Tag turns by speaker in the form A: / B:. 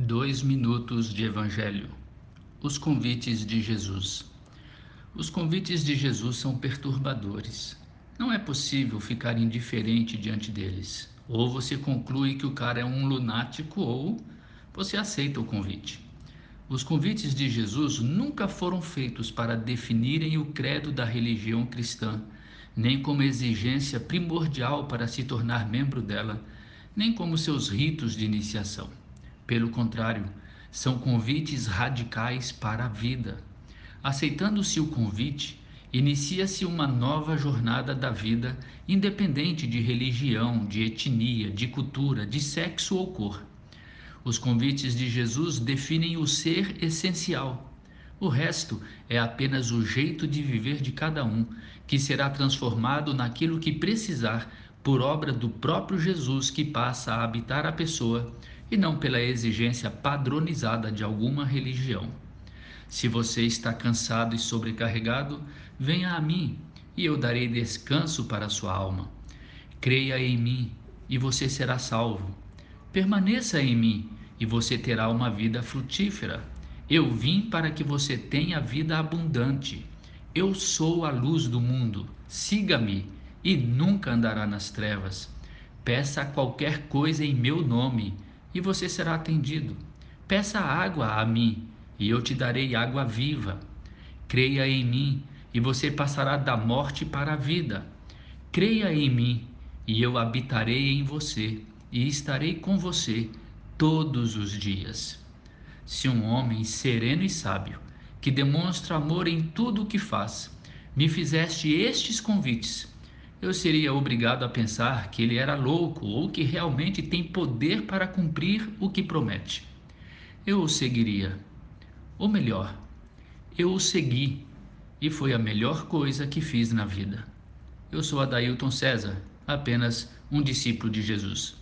A: Dois minutos de Evangelho. Os convites de Jesus. Os convites de Jesus são perturbadores. Não é possível ficar indiferente diante deles. Ou você conclui que o cara é um lunático, ou você aceita o convite. Os convites de Jesus nunca foram feitos para definirem o credo da religião cristã, nem como exigência primordial para se tornar membro dela, nem como seus ritos de iniciação. Pelo contrário, são convites radicais para a vida. Aceitando-se o convite, inicia-se uma nova jornada da vida, independente de religião, de etnia, de cultura, de sexo ou cor. Os convites de Jesus definem o ser essencial. O resto é apenas o jeito de viver de cada um, que será transformado naquilo que precisar por obra do próprio Jesus que passa a habitar a pessoa e não pela exigência padronizada de alguma religião. Se você está cansado e sobrecarregado, venha a mim e eu darei descanso para a sua alma. Creia em mim e você será salvo. Permaneça em mim e você terá uma vida frutífera. Eu vim para que você tenha vida abundante. Eu sou a luz do mundo. Siga-me e nunca andará nas trevas. Peça qualquer coisa em meu nome e você será atendido. Peça água a mim, e eu te darei água viva. Creia em mim, e você passará da morte para a vida. Creia em mim, e eu habitarei em você, e estarei com você todos os dias. Se um homem sereno e sábio, que demonstra amor em tudo o que faz, me fizeste estes convites, eu seria obrigado a pensar que ele era louco ou que realmente tem poder para cumprir o que promete. Eu o seguiria. Ou melhor, eu o segui e foi a melhor coisa que fiz na vida. Eu sou Adailton César, apenas um discípulo de Jesus.